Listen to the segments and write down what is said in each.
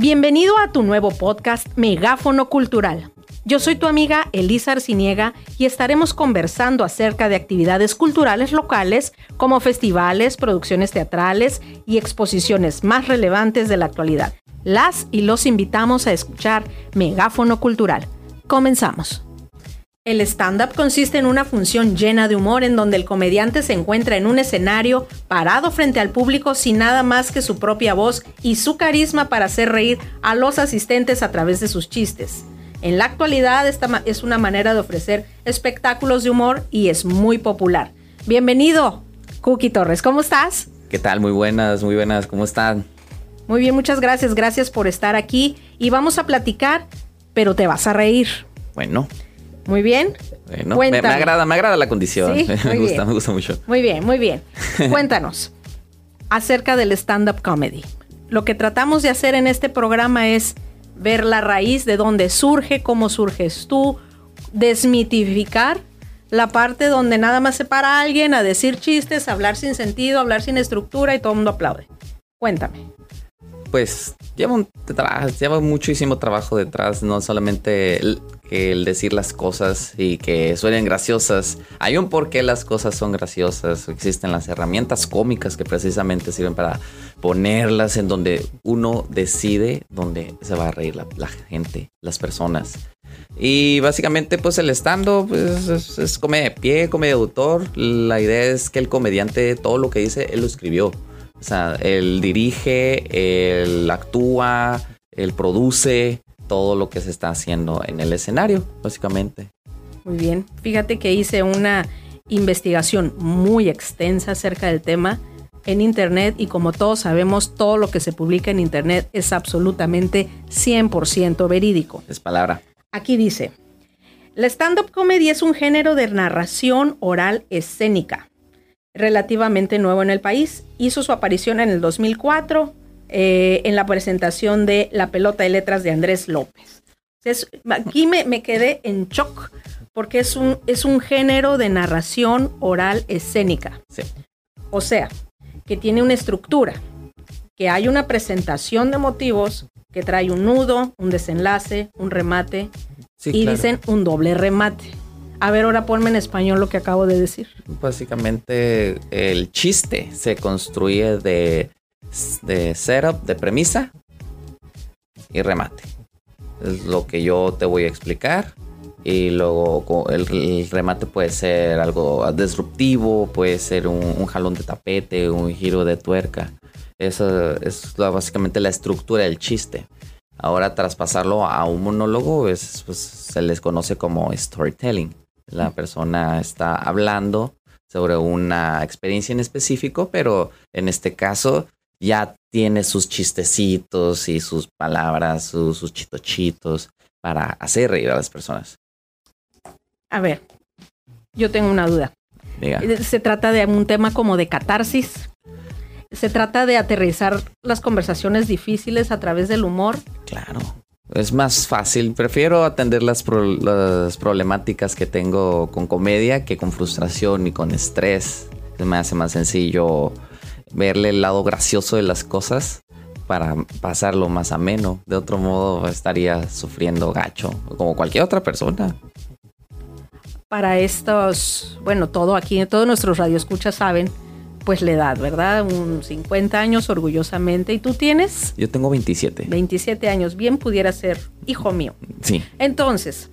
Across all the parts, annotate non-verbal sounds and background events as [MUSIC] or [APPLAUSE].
Bienvenido a tu nuevo podcast Megáfono Cultural. Yo soy tu amiga Elisa Arciniega y estaremos conversando acerca de actividades culturales locales como festivales, producciones teatrales y exposiciones más relevantes de la actualidad. Las y los invitamos a escuchar Megáfono Cultural. Comenzamos. El stand-up consiste en una función llena de humor en donde el comediante se encuentra en un escenario parado frente al público sin nada más que su propia voz y su carisma para hacer reír a los asistentes a través de sus chistes. En la actualidad esta es una manera de ofrecer espectáculos de humor y es muy popular. Bienvenido, Cookie Torres, ¿cómo estás? ¿Qué tal? Muy buenas, muy buenas, ¿cómo están? Muy bien, muchas gracias, gracias por estar aquí y vamos a platicar, pero te vas a reír. Bueno. Muy bien. Bueno, me, agrada, me agrada la condición. [LAUGHS] me gusta, me gusta mucho. Muy bien, muy bien. [LAUGHS] Cuéntanos acerca del stand-up comedy. Lo que tratamos de hacer en este programa es ver la raíz de dónde surge, cómo surges tú, desmitificar la parte donde nada más se para alguien a decir chistes, hablar sin sentido, hablar sin estructura y todo el mundo aplaude. Cuéntame pues lleva, lleva muchísimo trabajo detrás, no solamente el, decir las cosas y que suenen graciosas. Hay un porqué las cosas son graciosas. Existen las herramientas cómicas que precisamente sirven para ponerlas en donde uno decide dónde se va a reír la, gente, las personas. Y básicamente, pues el estando pues, es, es de pie, comedia de autor. La idea es que el comediante, todo lo que dice, él lo escribió. O sea, él dirige, él actúa, él produce todo lo que se está haciendo en el escenario, básicamente. Muy bien. Fíjate que hice una investigación muy extensa acerca del tema en Internet y como todos sabemos, todo lo que se publica en Internet es absolutamente 100% verídico. Es palabra. Aquí dice, la stand-up comedy es un género de narración oral escénica relativamente nuevo en el país. Hizo su aparición en el 2004 eh, en la presentación de La pelota de letras de Andrés López. aquí me, quedé en shock porque es un, es un género de narración oral escénica. O sea, que tiene una estructura, que hay una presentación de motivos que trae un nudo, un desenlace, un remate y dicen un doble remate. A ver, ahora ponme en español lo que acabo de decir. Básicamente, el chiste se construye de, de setup, de premisa y remate. Es lo que yo te voy a explicar. Y luego el, remate puede ser algo disruptivo, puede ser un, jalón de tapete, un giro de tuerca. Esa es básicamente la estructura del chiste. Ahora traspasarlo a un monólogo pues, se les conoce como storytelling. La persona está hablando sobre una experiencia en específico, pero en este caso ya tiene sus chistecitos y sus palabras, sus, chitochitos para hacer reír a las personas. A ver, yo tengo una duda. Se trata de un tema como de catarsis. Se trata de aterrizar las conversaciones difíciles a través del humor. Claro. Es más fácil. Prefiero atender las, problemáticas que tengo con comedia que con frustración y con estrés. Me hace más sencillo verle el lado gracioso de las cosas para pasarlo más ameno. De otro modo estaría sufriendo gacho, como cualquier otra persona. Para estos, bueno, todo aquí, todos nuestros radioescuchas saben pues la edad, ¿verdad? Un 50 años orgullosamente. ¿Y tú tienes? Yo tengo 27. 27 años. Bien pudiera ser hijo mío. Sí. Entonces,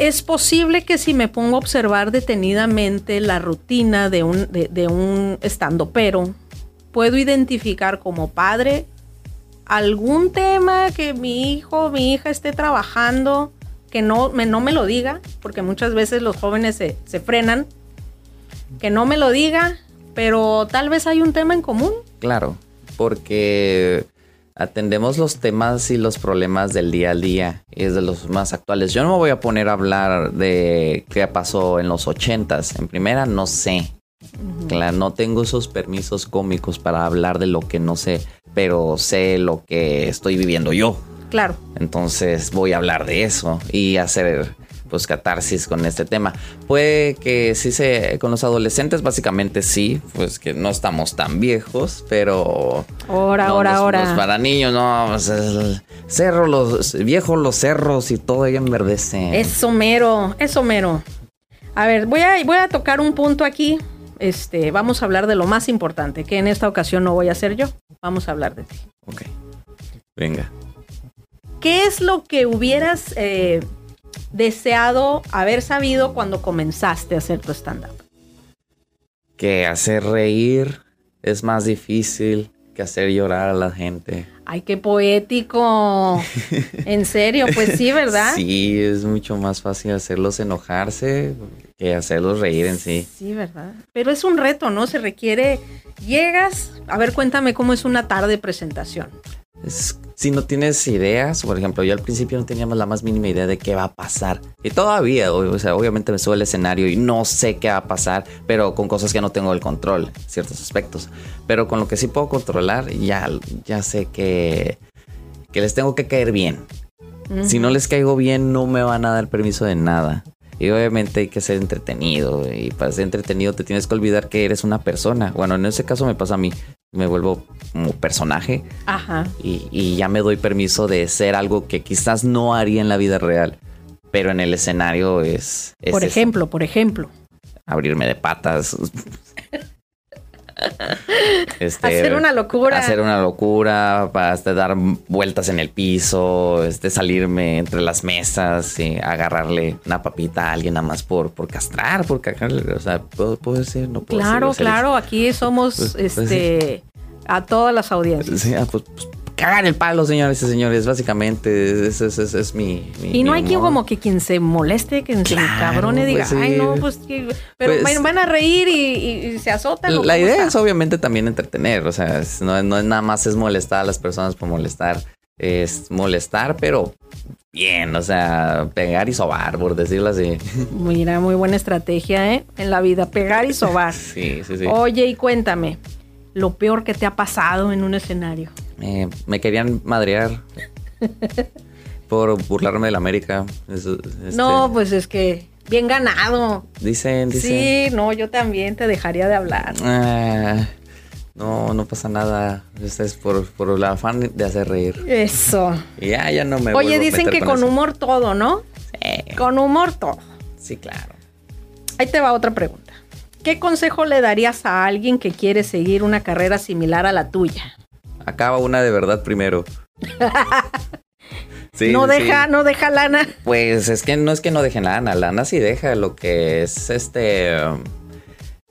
es posible que si me pongo a observar detenidamente la rutina de un, de, un estando pero, puedo identificar como padre algún tema que mi hijo, mi hija esté trabajando, que no me, no me lo diga, porque muchas veces los jóvenes se, se frenan que no me lo diga, pero tal vez hay un tema en común. Claro, porque atendemos los temas y los problemas del día al día y es de los más actuales. Yo no me voy a poner a hablar de qué pasó en los ochentas. En primera, no sé. Claro, no tengo esos permisos cómicos para hablar de lo que no sé, pero sé lo que estoy viviendo yo. Claro. Entonces voy a hablar de eso y hacer pues catarsis con este tema. Puede que sí se con los adolescentes básicamente sí, pues que no estamos tan viejos, pero ahora, ahora, ahora. para niños no, pues, cerro los viejos los cerros y todo ahí enverdece. Es somero, es somero. A ver, voy a voy a tocar un punto aquí. Este, vamos a hablar de lo más importante, que en esta ocasión no voy a hacer yo. Vamos a hablar de ti. Ok. Venga. ¿Qué es lo que hubieras eh, deseado haber sabido cuando comenzaste a hacer tu stand-up? Que hacer reír es más difícil que hacer llorar a la gente. Ay, qué poético. [LAUGHS] en serio, pues sí, ¿verdad? Sí, es mucho más fácil hacerlos enojarse que hacerlos reír en sí. Sí, ¿verdad? Pero es un reto, ¿no? Se requiere, llegas, a ver, cuéntame cómo es una tarde de presentación si no tienes ideas, por ejemplo, yo al principio no teníamos la más mínima idea de qué va a pasar. Y todavía, o sea, obviamente me subo al escenario y no sé qué va a pasar, pero con cosas que no tengo el control, ciertos aspectos. Pero con lo que sí puedo controlar, ya, ya sé que, que les tengo que caer bien. Si no les caigo bien, no me van a dar permiso de nada. Y obviamente hay que ser entretenido. Y para ser entretenido te tienes que olvidar que eres una persona. Bueno, en ese caso me pasa a mí. Me vuelvo como personaje. Ajá. Y, ya me doy permiso de ser algo que quizás no haría en la vida real. Pero en el escenario es. por ejemplo, por ejemplo. Abrirme de patas. [LAUGHS] Este, hacer una locura. Hacer una locura, para este, dar vueltas en el piso, este, salirme entre las mesas, y agarrarle una papita a alguien nada más por, por castrar, por cagarle. O sea, puede ser, no puedo Claro, claro, aquí somos pues, pues, este, a todas las audiencias. Sí, ah, pues, pues cagar el palo, señores y señores. Básicamente, ese es, mi, Y no hay quien como que quien se moleste, quien se cabrone diga, pues ay, no, pues, pero pues van a reír y, se azotan. La idea es obviamente también entretener, o sea, no, no es nada más es molestar a las personas por molestar, es molestar, pero bien, o sea, pegar y sobar, por decirlo así. Mira, muy buena estrategia, ¿eh? En la vida, pegar y sobar. [LAUGHS] sí, sí, sí. Oye, y cuéntame, lo peor que te ha pasado en un escenario. Eh, me querían madrear por burlarme de la América. No, este, pues es que bien ganado. Dicen, dicen. Sí, no, yo también te dejaría de hablar. Ah, no, no pasa nada. Este es por, por el afán de hacer reír. Eso. ya, ya no me Oye, dicen que con, humor todo, ¿no? Sí. Con humor todo. Sí, claro. Ahí te va otra pregunta. ¿Qué consejo le darías a alguien que quiere seguir una carrera similar a la tuya? acaba una de verdad primero. [LAUGHS] no deja, no deja lana. Pues es que no es que no deje lana, lana sí deja. Lo que es este.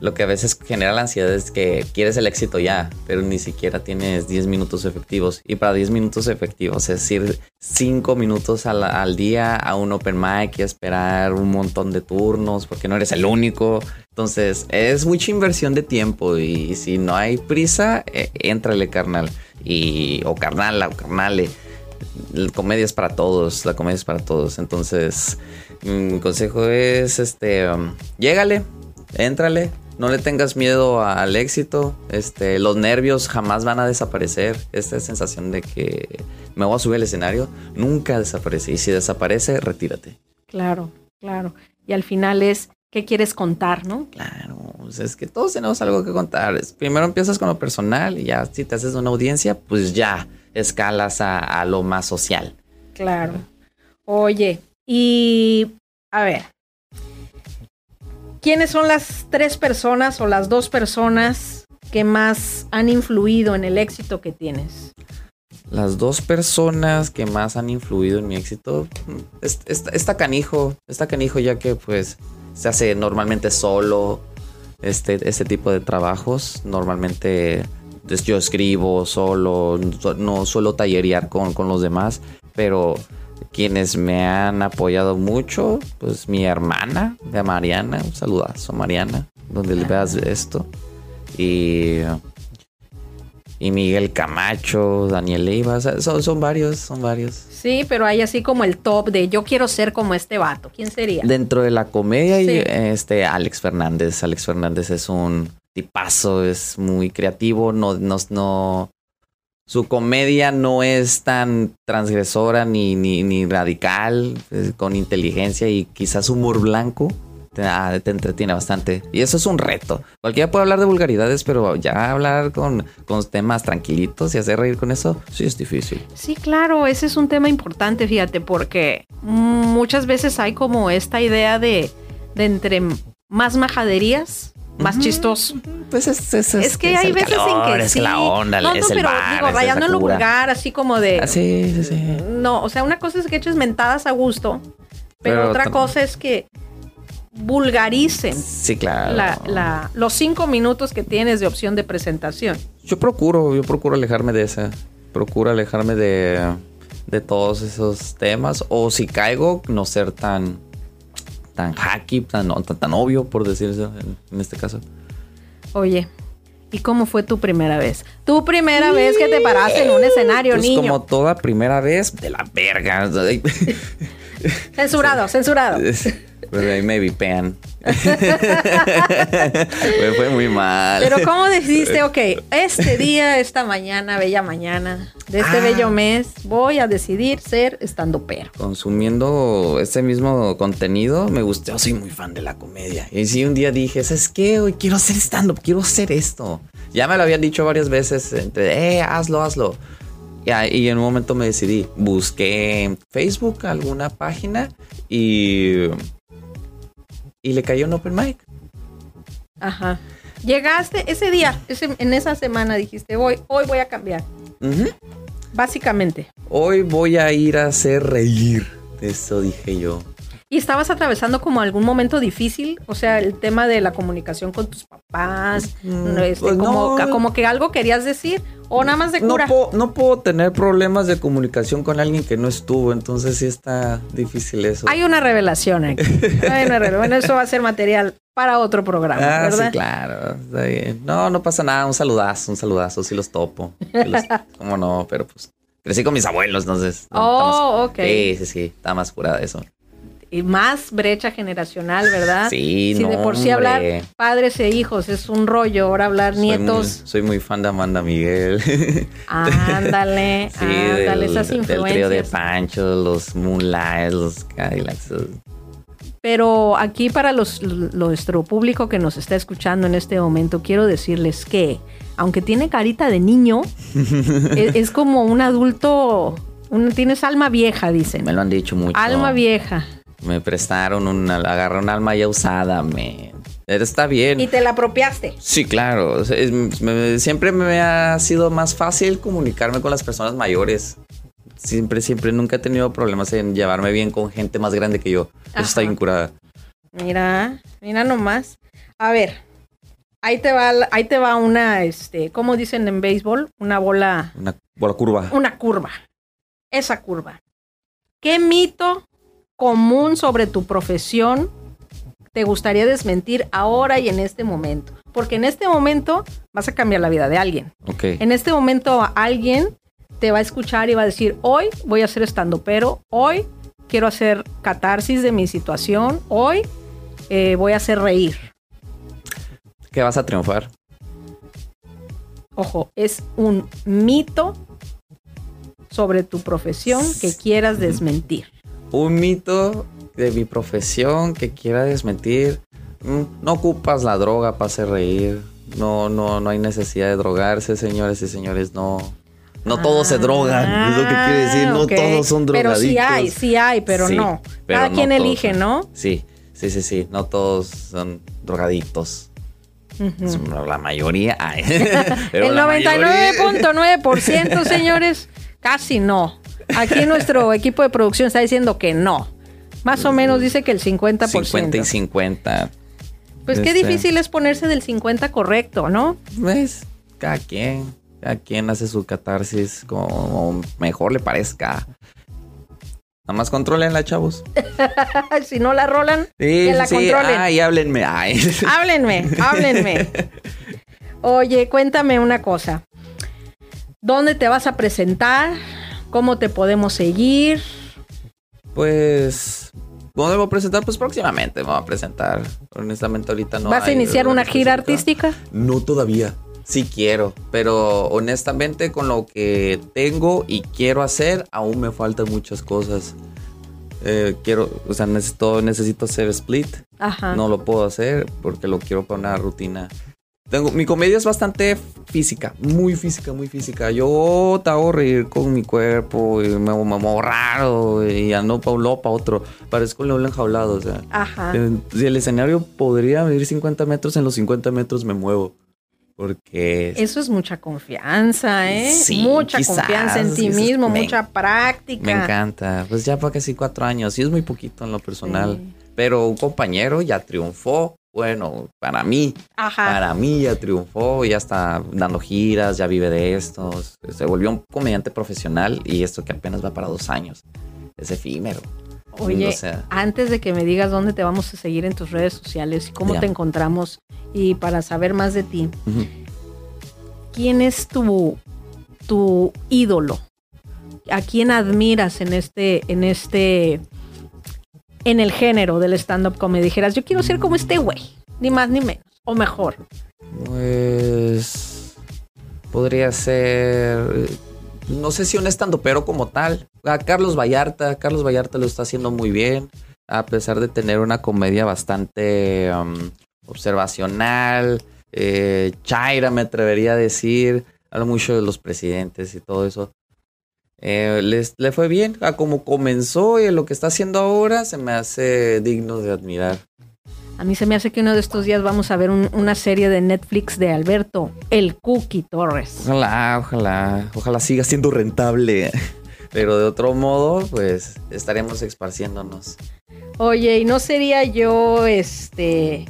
Lo que a veces genera la ansiedad es que quieres el éxito ya, pero ni siquiera tienes 10 minutos efectivos. Y para 10 minutos efectivos, es decir, 5 minutos al, al, día a un open mic y esperar un montón de turnos porque no eres el único. Entonces, es mucha inversión de tiempo y si no hay prisa, eh, éntrale carnal. Y, o carnala o carnale. La comedia es para todos, la comedia es para todos. Entonces, mi consejo es, este, um, llégale, éntrale, no le tengas miedo al éxito. Este, los nervios jamás van a desaparecer. Esta sensación de que me voy a subir al escenario nunca desaparece. Y si desaparece, retírate. Claro, claro. Y al final es qué quieres contar, ¿no? Claro, es que todos tenemos algo que contar. Primero empiezas con lo personal y ya si te haces una audiencia, pues ya escalas a, lo más social. Claro. Oye, y a ver, ¿quiénes son las tres personas o las dos personas que más han influido en el éxito que tienes? Las dos personas que más han influido en mi éxito, está canijo, está canijo ya que pues se hace normalmente solo este, este tipo de trabajos. Normalmente pues, yo escribo solo, no suelo tallerear con, con los demás, pero quienes me han apoyado mucho, pues mi hermana, de Mariana, un saludazo Mariana, donde le veas esto. Y y Miguel Camacho, Daniel Leiva, son, son varios, son varios. Sí, pero hay así como el top de yo quiero ser como este vato. ¿Quién sería? Dentro de la comedia, este Alex Fernández. Alex Fernández es un tipazo, es muy creativo, no, no, no, su comedia no es tan transgresora ni, ni, ni radical, con inteligencia y quizás humor blanco. Te, ah, te entretiene bastante. Y eso es un reto. Cualquiera puede hablar de vulgaridades, pero ya hablar con, con temas tranquilitos y hacer reír con eso, sí es difícil. Sí, claro, ese es un tema importante, fíjate, porque muchas veces hay como esta idea de, de entre más majaderías, más Ujú. chistoso. Pues es, es, Es que es hay el veces calor, en que es sí. la onda, no, no, es el pero bar, digo, rayando esa en lo cura. vulgar, así como de. Ah, sí, sí, sí. No, o sea, una cosa es que eches mentadas a gusto, pero, Pero otra cosa es que vulgaricen Sí, claro. la, la- los cinco minutos que tienes de opción de presentación. Yo procuro, yo procuro alejarme de esa. Procuro alejarme de, de todos esos temas. O si caigo, no ser tan tan hacky, tan, tan, tan obvio, por decirlo en, en este caso. Oye, ¿y cómo fue tu primera vez? Tu primera vez que te paraste en un escenario, Pues niño. como toda primera vez, de la verga. [LAUGHS] [LAUGHS] Censurado, censurado. Pero ahí me vipean. [LAUGHS] me fue muy mal. Pero ¿cómo decidiste, ok, [LAUGHS] este día, esta mañana, bella mañana, de este Ah. bello mes, voy a decidir ser estando pero? consumiendo ese mismo contenido, me gustó. Yo soy muy fan de la comedia. Y si un día dije, ¿sabes qué? Hoy quiero hacer stand-up, quiero hacer esto. Ya me lo habían dicho varias veces, entre, eh, hazlo, hazlo. Y, en un momento me decidí. Busqué en Facebook alguna página y. Y le cayó un open mic. Ajá. Llegaste ese día, ese- en esa semana dijiste, voy, hoy voy a cambiar. Básicamente. Hoy voy a ir a hacer reír. Eso dije yo. ¿Y estabas atravesando como algún momento difícil? O sea, el tema de la comunicación con tus papás, Mm, no, este, pues como, no. como que algo querías decir, o nada más de No cura. puedo, no puedo tener problemas de comunicación con alguien que no estuvo, entonces sí está difícil eso. Hay una revelación aquí. Hay una revelación. Bueno, eso va a ser material para otro programa, ah, ¿verdad? sí, claro. Está bien. No, no pasa nada. Un saludazo, un saludazo. Sí los topo. Los- [LAUGHS] ¿Cómo no? Pero pues crecí con mis abuelos, entonces. Oh, más- ok. Sí, sí, sí. Está más curada eso. Y más brecha generacional, ¿verdad? Sí, Si no, de por sí hombre. hablar padres e hijos es un rollo, ahora hablar Soy nietos, muy, soy muy fan de Amanda Miguel. [LAUGHS] sí, ándale, ándale, del, esas del trío de influencias. Pancho, los Moonlight, los Cadillacs. Pero aquí para los, nuestro público que nos está escuchando en este momento, quiero decirles que, aunque tiene carita de niño, es, [LAUGHS] es como un adulto, un- tienes alma vieja, dicen. Me lo han dicho mucho. Alma vieja. Me prestaron una, agarré un alma ya usada, me. Está bien. Y te la apropiaste. Sí, claro. siempre me ha sido más fácil comunicarme con las personas mayores. Siempre, siempre, nunca he tenido problemas en llevarme bien con gente más grande que yo. Eso está bien curada. Mira, mira nomás. A ver, ahí te va, ahí te va una, este, ¿cómo dicen en béisbol? Una bola, Una bola curva. una curva. Esa curva. ¿Qué mito común sobre tu profesión te gustaría desmentir ahora y en este momento? Porque en este momento vas a cambiar la vida de alguien. En este momento alguien te va a escuchar y va a decir, hoy voy a hacer estando, pero hoy quiero hacer catarsis de mi situación, hoy eh, voy a hacer reír. ¿Qué vas a triunfar? Ojo, es un mito sobre tu profesión que quieras desmentir. Un mito de mi profesión que quiera desmentir. Mm, No ocupas la droga para hacer reír. No, no, no hay necesidad de drogarse, señores y señores. No. No todos se drogan. es lo que quiere decir. No Ah, ok. todos son Pero drogadictos. sí hay, sí hay, pero Sí, no. pero Cada no quien todos elige, son. ¿no? Sí, sí, sí, sí. No todos son drogadictos. Ujú. La mayoría. ay. [LAUGHS] [LAUGHS] Pero El la mayoría- 99.9%, señores, casi no. Aquí nuestro equipo de producción está diciendo que no. Más o menos dice que el 50%. 50 y 50. Pues qué Este- difícil es ponerse del 50 correcto, ¿no? ¿Ves? Cada quien. Cada quien hace su catarsis como mejor le parezca. Nada más controlenla, chavos. [LAUGHS] si no la rolan, Sí, que la sí. controlen. Ay, háblenme. Ay. [LAUGHS] Háblenme, háblenme. [LAUGHS] Oye, cuéntame una cosa. ¿Dónde te vas a presentar? ¿Cómo te podemos seguir? Pues. ¿Dónde voy a presentar? Pues próximamente me voy a presentar. Honestamente, ahorita no. ¿Vas a iniciar una gira artística? No todavía. Sí quiero, pero honestamente con lo que tengo y quiero hacer, aún me faltan muchas cosas. Eh, quiero, o sea, necesito, necesito hacer split. Ajá. No lo puedo hacer porque lo quiero para una rutina. Tengo, mi comedia es bastante física, muy física, muy física. Yo te hago reír con mi cuerpo y me, me muevo raro y ando para un lado, para otro. Parezco un león enjaulado, o sea. Ajá. Eh, Si el escenario podría medir 50 metros, en los 50 metros me muevo. Porque Eso es mucha confianza, ¿eh? Sí, mucha quizás, confianza en ti mismo, me- mucha práctica. me encanta. Pues ya para casi cuatro años, sí es muy poquito en lo personal. Sí. Pero un compañero ya triunfó. Bueno, para mí, Ajá. para mí ya triunfó, ya está dando giras, ya vive de esto. Se volvió un comediante profesional y esto que apenas va para dos años. Es efímero. Oye, O sea, antes de que me digas dónde te vamos a seguir en tus redes sociales y cómo Ya. te encontramos y para saber más de ti. ¿quién es tu, tu ídolo? ¿A quién admiras en este, en este, en el género del stand-up comedy? Dijeras, yo quiero ser como este güey, ni más ni menos, o mejor. Pues podría ser, no sé si un pero como tal. Carlos Vallarta, Carlos Vallarta lo está haciendo muy bien, a pesar de tener una comedia bastante um, observacional, eh, chaira me atrevería a decir, habla mucho de los presidentes y todo eso. Eh, les- le fue bien, a como comenzó y lo que está haciendo ahora se me hace digno de admirar. A mí se me hace que uno de estos días vamos a ver un- una serie de Netflix de Alberto, el Cookie Torres. Ojalá, ojalá, ojalá siga siendo rentable. [LAUGHS] Pero de otro modo, pues estaremos esparciéndonos. Oye, ¿y no sería yo este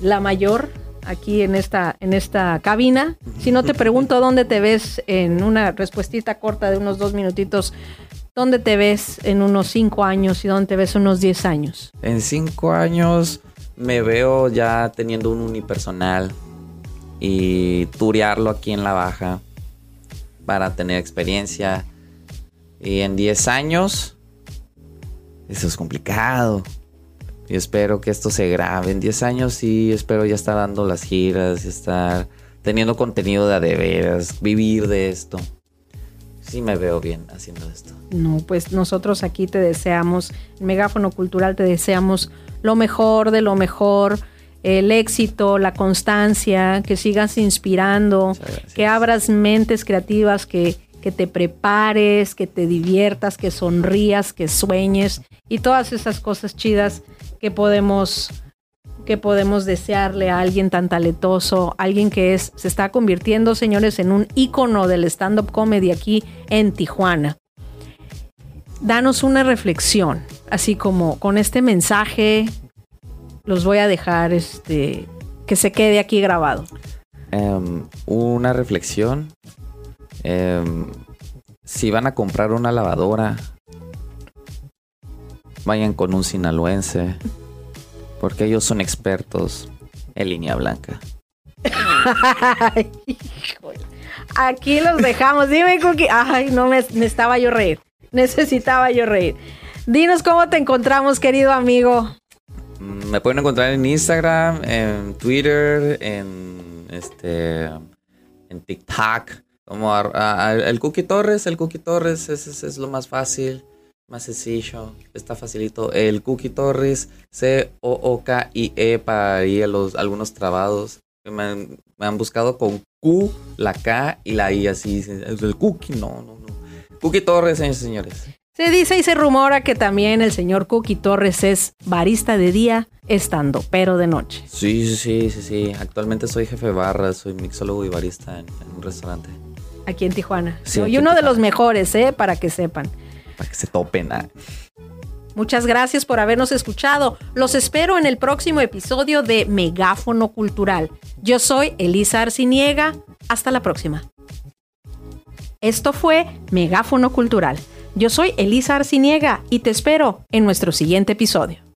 la mayor aquí en esta en esta cabina? Si no te pregunto dónde te ves en una respuestita corta de unos dos minutitos, ¿dónde te ves en unos cinco años y dónde te ves en unos diez años? En cinco años me veo ya teniendo un unipersonal y turearlo aquí en la baja para tener experiencia. Y en 10 años, eso es complicado. Y espero que esto se grabe. En 10 años sí, espero ya estar dando las giras, estar teniendo contenido de a de veras, vivir de esto. Sí me veo bien haciendo esto. No, pues nosotros aquí te deseamos, Megáfono Cultural te deseamos lo mejor de lo mejor, el éxito, la constancia, que sigas inspirando, que abras mentes creativas, que, que te prepares, que te diviertas, que sonrías, que sueñes y todas esas cosas chidas que podemos que podemos desearle a alguien tan talentoso, alguien que es se está convirtiendo, señores, en un ícono del stand up comedy aquí en Tijuana. Danos una reflexión, así como con este mensaje los voy a dejar este que se quede aquí grabado. Em, una reflexión. Em, si van a comprar una lavadora, vayan con un sinaloense, porque ellos son expertos en línea blanca. Ay. Aquí los dejamos. Dime, Cookie. Ay, no me necesitaba yo reír. Necesitaba yo reír. Dinos cómo te encontramos, querido amigo. Mm, Me pueden encontrar en Instagram, en Twitter, en este, en TikTok, como ar- a- a- el Cookie Torres. El Cookie Torres es, es- es lo más fácil, más sencillo, está facilito. El Cookie Torres, C O O K I E para ahí a los algunos trabados. Me han, me han buscado con Q, la K y la I así. El Cookie, no, no, no. Cookie Torres, señores y señores. Se dice y se rumora que también el señor Cookie Torres es barista de día, estando, pero de noche. Sí, sí, sí, sí, sí. Actualmente soy jefe de barra, soy mixólogo y barista en, en un restaurante. Aquí en Tijuana. Sí, y aquí uno de los mejores, ¿eh? Para que sepan. Para que se topen. ah. Muchas gracias por habernos escuchado. Los espero en el próximo episodio de Megáfono Cultural. Yo soy Elisa Arciniega. Hasta la próxima. Esto fue Megáfono Cultural. Yo soy Elisa Arciniega y te espero en nuestro siguiente episodio.